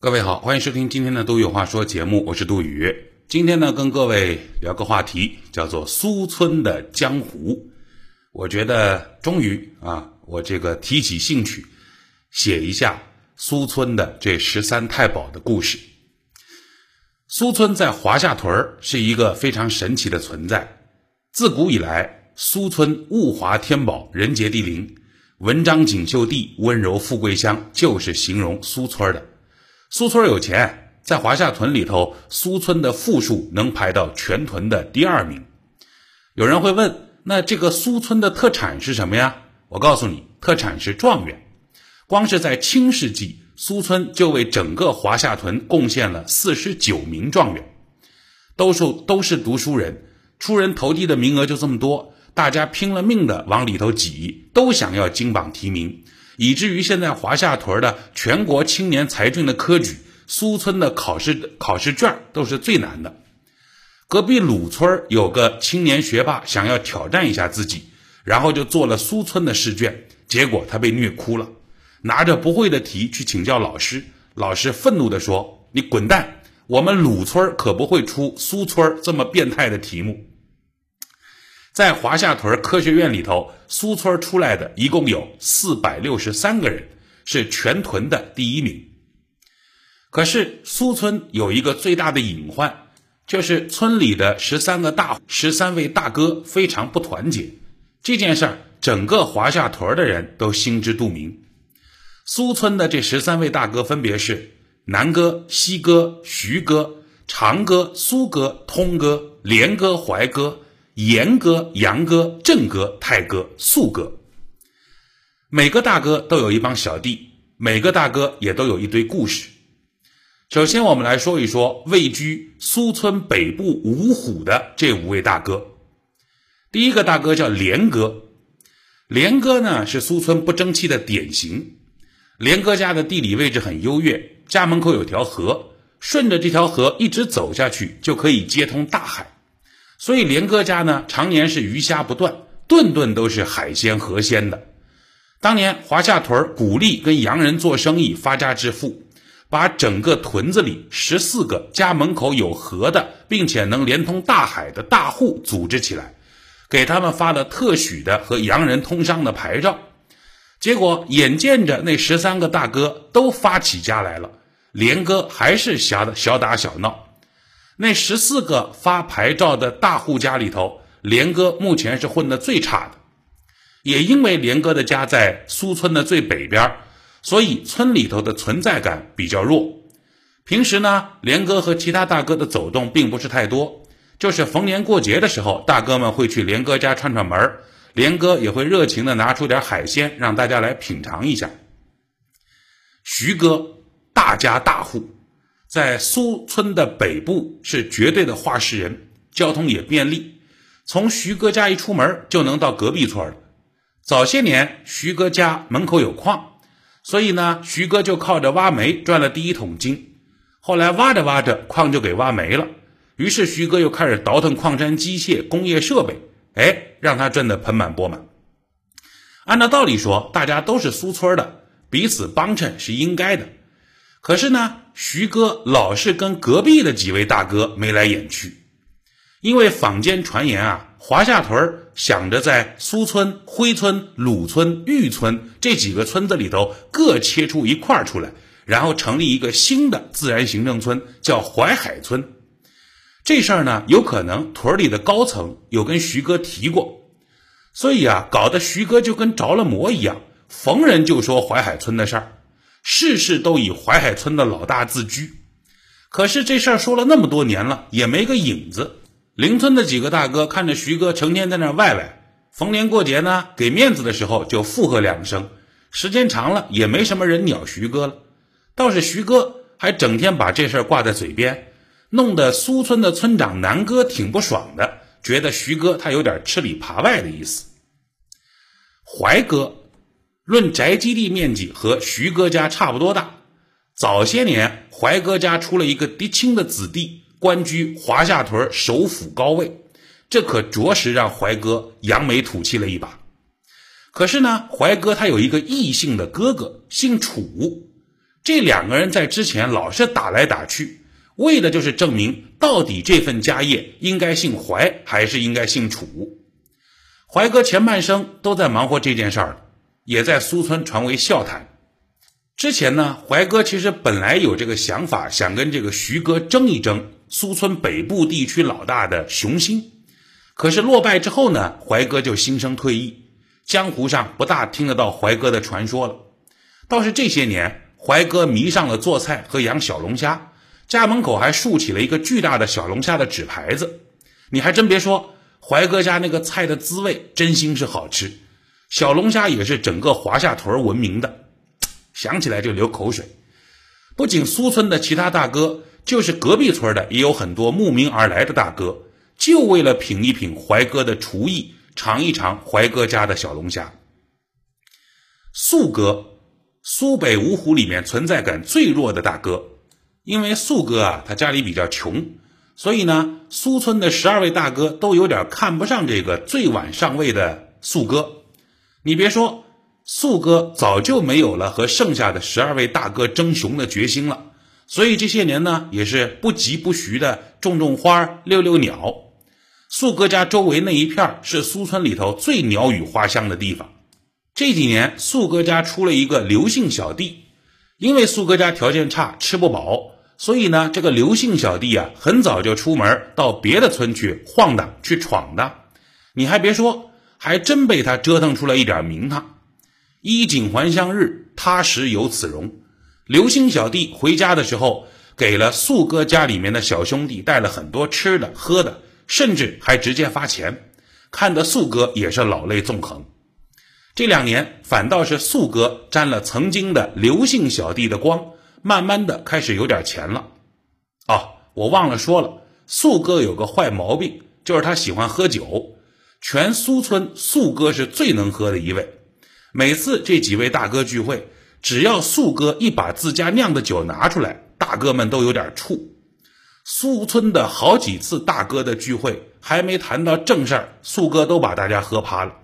各位好，欢迎收听今天的《杜宇有话说》节目，我是杜宇。今天呢，跟各位聊个话题，叫做苏村的江湖。我觉得终于啊，我这个提起兴趣，写一下苏村的这十三太保的故事。苏村在华夏屯儿是一个非常神奇的存在。自古以来，苏村物华天宝，人杰地灵，文章锦绣地，温柔富贵乡，就是形容苏村的。苏村有钱，在华夏屯里头，苏村的富庶能排到全屯的第二名。有人会问，那这个苏村的特产是什么呀？我告诉你，特产是状元。光是在清世纪，苏村就为整个华夏屯贡献了四十九名状元，都是都是读书人，出人头地的名额就这么多，大家拼了命的往里头挤，都想要金榜题名。以至于现在华夏屯的全国青年才俊的科举，苏村的考试考试卷都是最难的。隔壁鲁村有个青年学霸想要挑战一下自己，然后就做了苏村的试卷，结果他被虐哭了，拿着不会的题去请教老师，老师愤怒地说：“你滚蛋！我们鲁村可不会出苏村这么变态的题目。”在华夏屯科学院里头，苏村出来的一共有四百六十三个人，是全屯的第一名。可是苏村有一个最大的隐患，就是村里的十三个大十三位大哥非常不团结。这件事儿，整个华夏屯的人都心知肚明。苏村的这十三位大哥分别是南哥、西哥、徐哥、长哥、苏哥、通哥、连哥、怀哥。严哥、杨哥、郑哥、泰哥、素哥，每个大哥都有一帮小弟，每个大哥也都有一堆故事。首先，我们来说一说位居苏村北部五虎的这五位大哥。第一个大哥叫连哥，连哥呢是苏村不争气的典型。连哥家的地理位置很优越，家门口有条河，顺着这条河一直走下去，就可以接通大海。所以连哥家呢，常年是鱼虾不断，顿顿都是海鲜河鲜的。当年华夏屯鼓励跟洋人做生意发家致富，把整个屯子里十四个家门口有河的，并且能连通大海的大户组织起来，给他们发了特许的和洋人通商的牌照。结果眼见着那十三个大哥都发起家来了，连哥还是小的小打小闹。那十四个发牌照的大户家里头，连哥目前是混得最差的。也因为连哥的家在苏村的最北边，所以村里头的存在感比较弱。平时呢，连哥和其他大哥的走动并不是太多，就是逢年过节的时候，大哥们会去连哥家串串门连哥也会热情的拿出点海鲜让大家来品尝一下。徐哥，大家大户。在苏村的北部是绝对的话事人，交通也便利，从徐哥家一出门就能到隔壁村了。早些年，徐哥家门口有矿，所以呢，徐哥就靠着挖煤赚了第一桶金。后来挖着挖着，矿就给挖没了，于是徐哥又开始倒腾矿山机械、工业设备，哎，让他赚得盆满钵满。按照道理说，大家都是苏村的，彼此帮衬是应该的。可是呢，徐哥老是跟隔壁的几位大哥眉来眼去，因为坊间传言啊，华夏屯想着在苏村、辉村、鲁村、玉村这几个村子里头各切出一块出来，然后成立一个新的自然行政村，叫淮海村。这事儿呢，有可能屯里的高层有跟徐哥提过，所以啊，搞得徐哥就跟着了魔一样，逢人就说淮海村的事儿。事事都以淮海村的老大自居，可是这事儿说了那么多年了，也没个影子。邻村的几个大哥看着徐哥成天在那外外，逢年过节呢，给面子的时候就附和两声，时间长了也没什么人鸟徐哥了。倒是徐哥还整天把这事儿挂在嘴边，弄得苏村的村长南哥挺不爽的，觉得徐哥他有点吃里扒外的意思。怀哥。论宅基地面积和徐哥家差不多大，早些年怀哥家出了一个嫡亲的子弟，官居华夏屯首府高位，这可着实让怀哥扬眉吐气了一把。可是呢，怀哥他有一个异姓的哥哥，姓楚，这两个人在之前老是打来打去，为的就是证明到底这份家业应该姓怀还是应该姓楚。怀哥前半生都在忙活这件事儿，也在苏村传为笑谈。之前呢，怀哥其实本来有这个想法，想跟这个徐哥争一争苏村北部地区老大的雄心。可是落败之后呢，怀哥就心生退意，江湖上不大听得到怀哥的传说了。倒是这些年，怀哥迷上了做菜和养小龙虾，家门口还竖起了一个巨大的小龙虾的纸牌子。你还真别说。怀哥家那个菜的滋味真心是好吃，小龙虾也是整个华夏屯闻名的，想起来就流口水。不仅苏村的其他大哥，就是隔壁村的也有很多慕名而来的大哥，就为了品一品怀哥的厨艺，尝一尝怀哥家的小龙虾。素哥，苏北五虎里面存在感最弱的大哥，因为素哥啊，他家里比较穷。所以呢，苏村的十二位大哥都有点看不上这个最晚上位的素哥。你别说，素哥早就没有了和剩下的十二位大哥争雄的决心了。所以这些年呢，也是不疾不徐的种种花、遛遛鸟。素哥家周围那一片是苏村里头最鸟语花香的地方。这几年，素哥家出了一个刘姓小弟，因为素哥家条件差，吃不饱。所以呢，这个刘姓小弟啊，很早就出门到别的村去晃荡、去闯荡。你还别说，还真被他折腾出了一点名堂。衣锦还乡日，他时有此容。刘姓小弟回家的时候，给了素哥家里面的小兄弟带了很多吃的喝的，甚至还直接发钱，看得素哥也是老泪纵横。这两年，反倒是素哥沾了曾经的刘姓小弟的光。慢慢的开始有点钱了，哦，我忘了说了，素哥有个坏毛病，就是他喜欢喝酒。全苏村素哥是最能喝的一位。每次这几位大哥聚会，只要素哥一把自家酿的酒拿出来，大哥们都有点怵。苏村的好几次大哥的聚会，还没谈到正事儿，素哥都把大家喝趴了。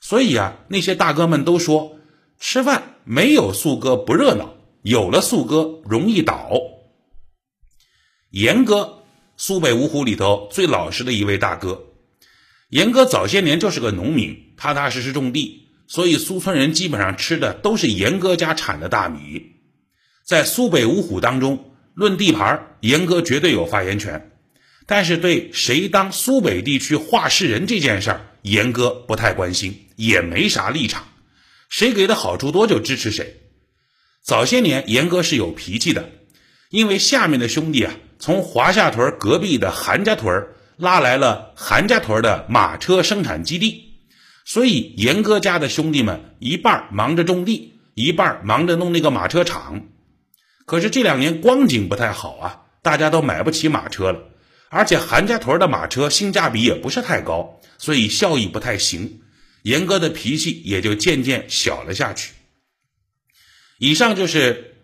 所以啊，那些大哥们都说，吃饭没有素哥不热闹。有了素哥容易倒。严哥，苏北五虎里头最老实的一位大哥。严哥早些年就是个农民，踏踏实实种地，所以苏村人基本上吃的都是严哥家产的大米。在苏北五虎当中，论地盘，严哥绝对有发言权。但是对谁当苏北地区话事人这件事儿，严哥不太关心，也没啥立场。谁给的好处多就支持谁。早些年，严哥是有脾气的，因为下面的兄弟啊，从华夏屯隔壁的韩家屯拉来了韩家屯的马车生产基地，所以严哥家的兄弟们一半忙着种地，一半忙着弄那个马车厂。可是这两年光景不太好啊，大家都买不起马车了，而且韩家屯的马车性价比也不是太高，所以效益不太行，严哥的脾气也就渐渐小了下去。以上就是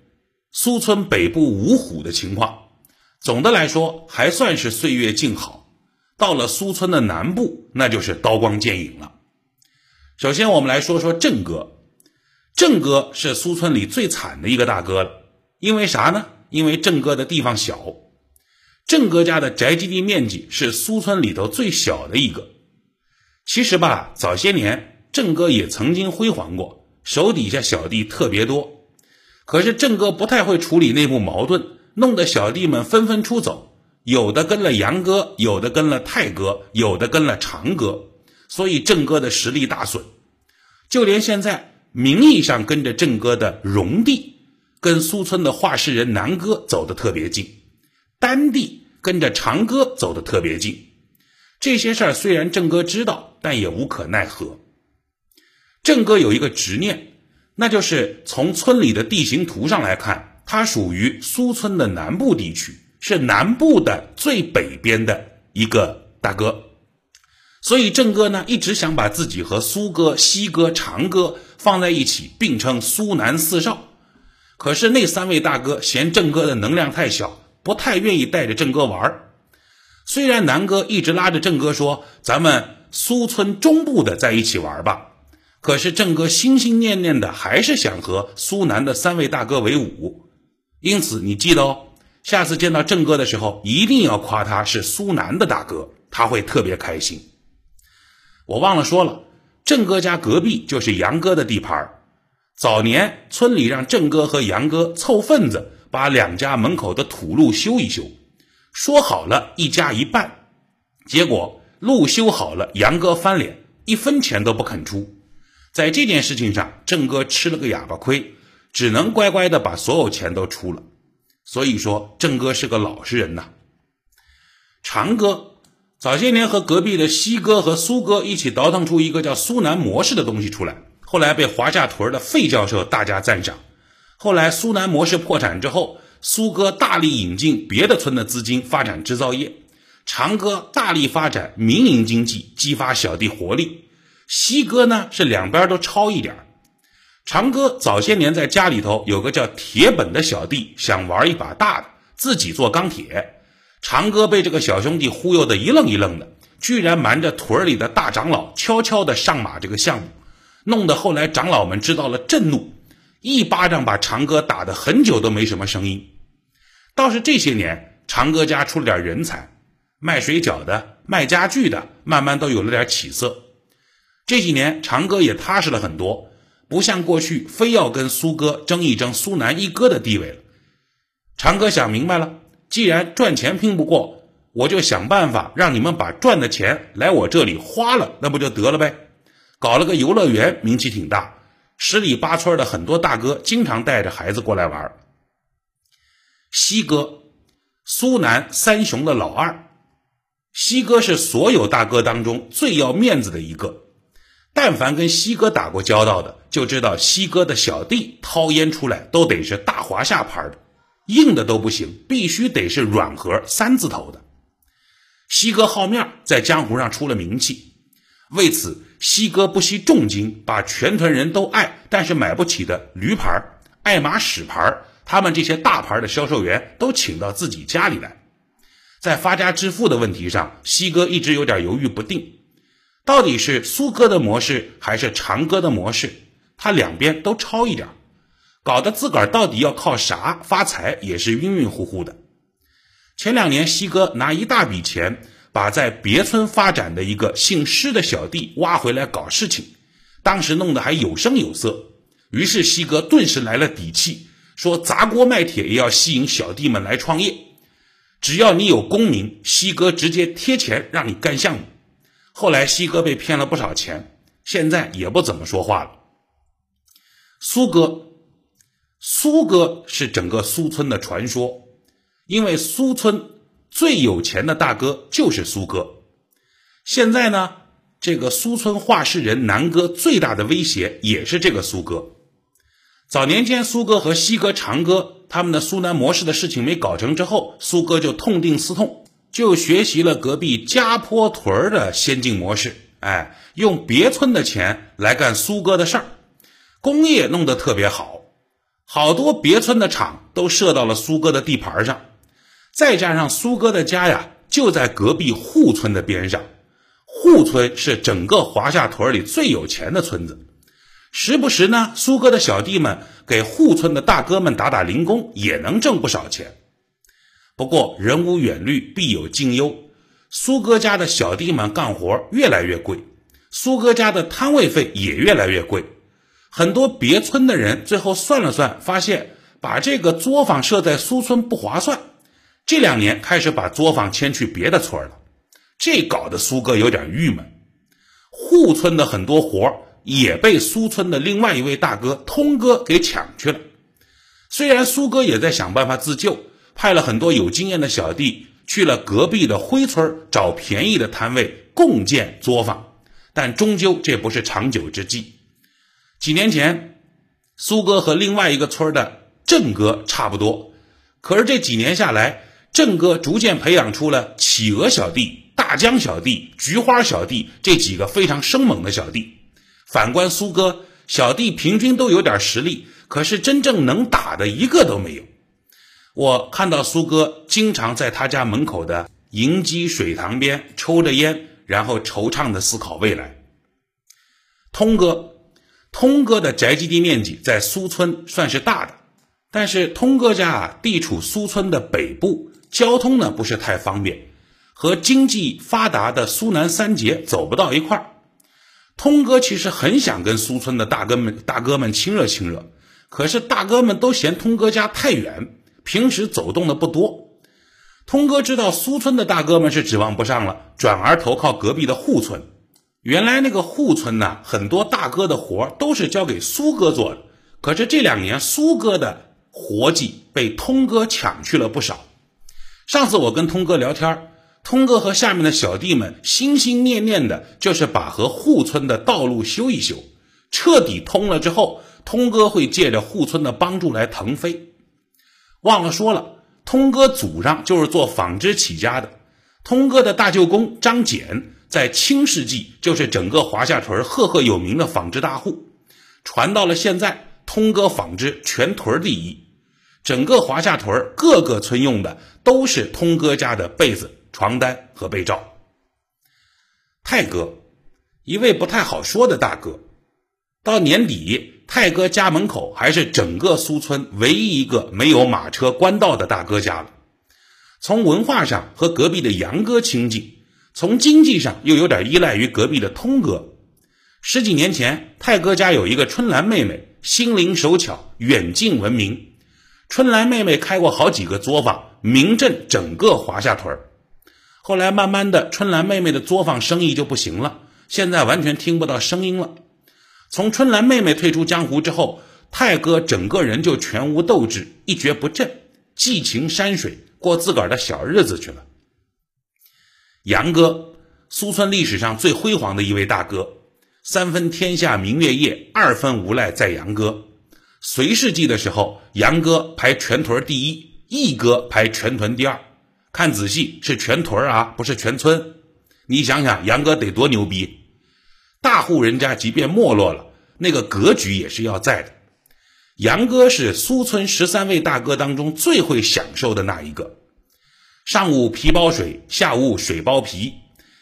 苏村北部五虎的情况。总的来说，还算是岁月静好。到了苏村的南部，那就是刀光剑影了。首先，我们来说说郑哥。郑哥是苏村里最惨的一个大哥了。因为啥呢？因为郑哥的地方小。郑哥家的宅基地面积是苏村里头最小的一个。其实吧，早些年郑哥也曾经辉煌过，手底下小弟特别多。可是郑哥不太会处理内部矛盾，弄得小弟们纷纷出走，有的跟了杨哥，有的跟了泰哥，有的跟了长哥，所以郑哥的实力大损。就连现在名义上跟着郑哥的荣弟，跟苏村的画事人南哥走得特别近，丹弟跟着长哥走得特别近。这些事儿虽然郑哥知道，但也无可奈何。郑哥有一个执念。那就是从村里的地形图上来看，它属于苏村的南部地区，是南部的最北边的一个大哥。所以郑哥呢，一直想把自己和苏哥、西哥、长哥放在一起，并称苏南四少。可是那三位大哥嫌郑哥的能量太小，不太愿意带着郑哥玩虽然南哥一直拉着郑哥说：“咱们苏村中部的在一起玩吧。”可是郑哥心心念念的还是想和苏南的三位大哥为伍，因此你记得哦，下次见到郑哥的时候，一定要夸他是苏南的大哥，他会特别开心。我忘了说了，郑哥家隔壁就是杨哥的地盘早年村里让郑哥和杨哥凑份子，把两家门口的土路修一修，说好了一家一半。结果路修好了，杨哥翻脸，一分钱都不肯出。在这件事情上，郑哥吃了个哑巴亏，只能乖乖的把所有钱都出了。所以说，郑哥是个老实人呐。长哥早些年和隔壁的西哥和苏哥一起倒腾出一个叫苏南模式的东西出来，后来被华夏屯的费教授大加赞赏。后来苏南模式破产之后，苏哥大力引进别的村的资金发展制造业。长哥大力发展民营经济，激发小弟活力。西哥呢是两边都抄一点儿长哥早些年在家里头有个叫铁本的小弟，想玩一把大的，自己做钢铁。长哥被这个小兄弟忽悠的一愣一愣的，居然瞒着屯里的大长老，悄悄的上马这个项目，弄得后来长老们知道了震怒，一巴掌把长哥打得很久都没什么声音。倒是这些年，长哥家出了点人才。卖水饺的、卖家具的，慢慢都有了点起色。这几年，长哥也踏实了很多，不像过去非要跟苏哥争一争苏南一哥的地位了。长哥想明白了，既然赚钱拼不过，我就想办法让你们把赚的钱来我这里花了，那不就得了呗？搞了个游乐园，名气挺大，十里八村的很多大哥经常带着孩子过来玩。西哥，苏南三雄的老二。西哥是所有大哥当中最要面子的一个，但凡跟西哥打过交道的，就知道西哥的小弟掏烟出来都得是大华夏牌的，硬的都不行，必须得是软盒三字头的。西哥好面，在江湖上出了名气，为此西哥不惜重金把全屯人都爱但是买不起的驴牌、爱马仕牌，他们这些大牌的销售员都请到自己家里来。在发家致富的问题上，西哥一直有点犹豫不定，到底是苏哥的模式还是长哥的模式？他两边都抄一点，搞得自个儿到底要靠啥发财也是晕晕乎乎的。前两年，西哥拿一大笔钱把在别村发展的一个姓施的小弟挖回来搞事情，当时弄得还有声有色，于是西哥顿时来了底气，说砸锅卖铁也要吸引小弟们来创业。只要你有功名，西哥直接贴钱让你干项目。后来西哥被骗了不少钱，现在也不怎么说话了。苏哥，苏哥是整个苏村的传说，因为苏村最有钱的大哥就是苏哥。现在呢，这个苏村话事人南哥最大的威胁也是这个苏哥。早年间，苏哥和西哥、长哥他们的苏南模式的事情没搞成之后，苏哥就痛定思痛，就学习了隔壁家坡屯的先进模式，哎，用别村的钱来干苏哥的事儿，工业弄得特别好，好多别村的厂都设到了苏哥的地盘上，再加上苏哥的家呀就在隔壁户村的边上，户村是整个华夏屯里最有钱的村子。时不时呢，苏哥的小弟们给户村的大哥们打打零工，也能挣不少钱。不过人无远虑，必有近忧。苏哥家的小弟们干活越来越贵，苏哥家的摊位费也越来越贵。很多别村的人最后算了算，发现把这个作坊设在苏村不划算。这两年开始把作坊迁去别的村了，这搞得苏哥有点郁闷。户村的很多活儿。也被苏村的另外一位大哥通哥给抢去了。虽然苏哥也在想办法自救，派了很多有经验的小弟去了隔壁的灰村找便宜的摊位共建作坊，但终究这不是长久之计。几年前，苏哥和另外一个村的郑哥差不多，可是这几年下来，郑哥逐渐培养出了企鹅小弟、大江小弟、菊花小弟这几个非常生猛的小弟。反观苏哥小弟，平均都有点实力，可是真正能打的一个都没有。我看到苏哥经常在他家门口的银鸡水塘边抽着烟，然后惆怅的思考未来。通哥，通哥的宅基地面积在苏村算是大的，但是通哥家啊，地处苏村的北部，交通呢不是太方便，和经济发达的苏南三杰走不到一块儿。通哥其实很想跟苏村的大哥们大哥们亲热亲热，可是大哥们都嫌通哥家太远，平时走动的不多。通哥知道苏村的大哥们是指望不上了，转而投靠隔壁的户村。原来那个户村呢，很多大哥的活都是交给苏哥做的，可是这两年苏哥的活计被通哥抢去了不少。上次我跟通哥聊天，通哥和下面的小弟们心心念念的就是把和户村的道路修一修，彻底通了之后，通哥会借着户村的帮助来腾飞。忘了说了。通哥祖上就是做纺织起家的，通哥的大舅公张俭在清世纪就是整个华夏屯赫赫有名的纺织大户，传到了现在，通哥纺织全屯第一，整个华夏屯各个村用的都是通哥家的被子、床单和被罩。泰哥，一位不太好说的大哥，到年底。泰哥家门口还是整个苏村唯一一个没有马车官道的大哥家了。从文化上和隔壁的杨哥亲近，从经济上又有点依赖于隔壁的通哥。十几年前，泰哥家有一个春兰妹妹，心灵手巧，远近闻名。春兰妹妹开过好几个作坊，名震整个华夏屯儿后来慢慢的，春兰妹妹的作坊生意就不行了，现在完全听不到声音了。从春兰妹妹退出江湖之后，泰哥整个人就全无斗志，一蹶不振，寄情山水，过自个儿的小日子去了。杨哥，苏村历史上最辉煌的一位大哥，三分天下明月夜，二分无赖在杨哥。隋世纪的时候，杨哥排全屯第一，义哥排全屯第二。看仔细，是全屯啊，不是全村。你想想，杨哥得多牛逼！大户人家即便没落了，那个格局也是要在的。杨哥是苏村十三位大哥当中最会享受的那一个。上午皮包水，下午水包皮。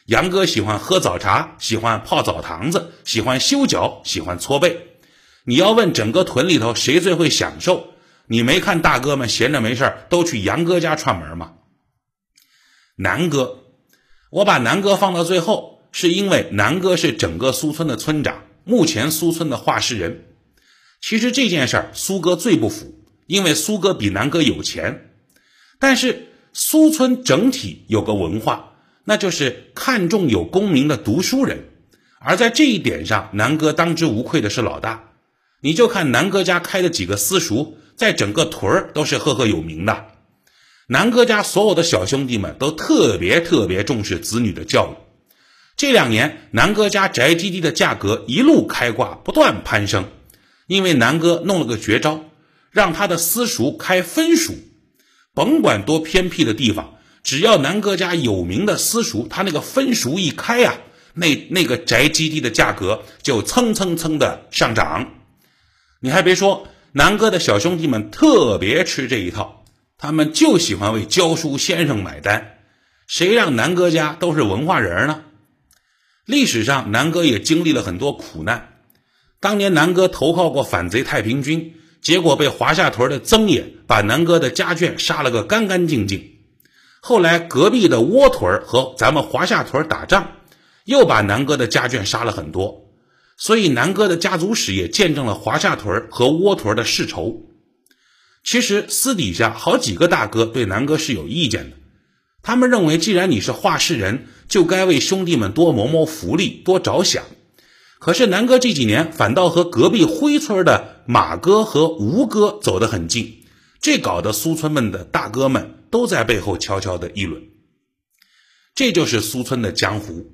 杨哥喜欢喝早茶，喜欢泡澡堂子，喜欢修脚，喜欢搓背。你要问整个屯里头谁最会享受，你没看大哥们闲着没事都去杨哥家串门吗？南哥，我把南哥放到最后。是因为南哥是整个苏村的村长，目前苏村的话事人。其实这件事儿苏哥最不服，因为苏哥比南哥有钱。但是苏村整体有个文化，那就是看重有功名的读书人。而在这一点上，南哥当之无愧的是老大。你就看南哥家开的几个私塾，在整个屯儿都是赫赫有名的。南哥家所有的小兄弟们都特别特别重视子女的教育。这两年，南哥家宅基地的价格一路开挂，不断攀升。因为南哥弄了个绝招，让他的私塾开分塾，甭管多偏僻的地方，只要南哥家有名的私塾，他那个分塾一开呀，那那个宅基地的价格就蹭蹭蹭的上涨。你还别说，南哥的小兄弟们特别吃这一套，他们就喜欢为教书先生买单。谁让南哥家都是文化人呢？历史上，南哥也经历了很多苦难。当年，南哥投靠过反贼太平军，结果被华夏屯的曾爷把南哥的家眷杀了个干干净净。后来，隔壁的窝屯和咱们华夏屯打仗，又把南哥的家眷杀了很多。所以，南哥的家族史也见证了华夏屯和窝屯的世仇。其实，私底下好几个大哥对南哥是有意见的。他们认为，既然你是话事人，就该为兄弟们多谋谋福利，多着想。可是南哥这几年反倒和隔壁辉村的马哥和吴哥走得很近，这搞得苏村们的大哥们都在背后悄悄的议论。这就是苏村的江湖。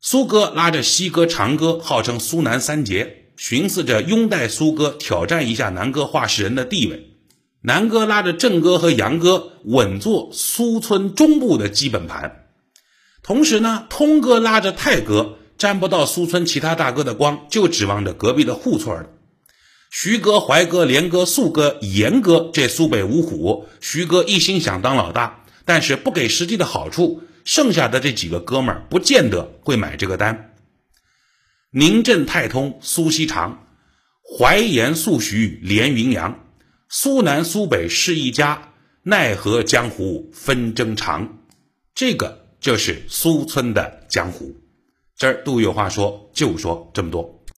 苏哥拉着西哥、长哥，号称苏南三杰，寻思着拥戴苏哥，挑战一下南哥话事人的地位。南哥拉着郑哥和杨哥稳坐苏村中部的基本盘，同时呢，通哥拉着泰哥沾不到苏村其他大哥的光就指望着隔壁的户村了徐哥怀哥连哥素哥严哥这苏北五虎徐哥一心想当老大但是不给实际的好处剩下的这几个哥们儿不见得会买这个单。宁镇太通苏锡常淮盐素徐连云阳苏南苏北是一家奈何江湖纷争长。这个就是苏村的江湖。这儿杜有话说就说这么多。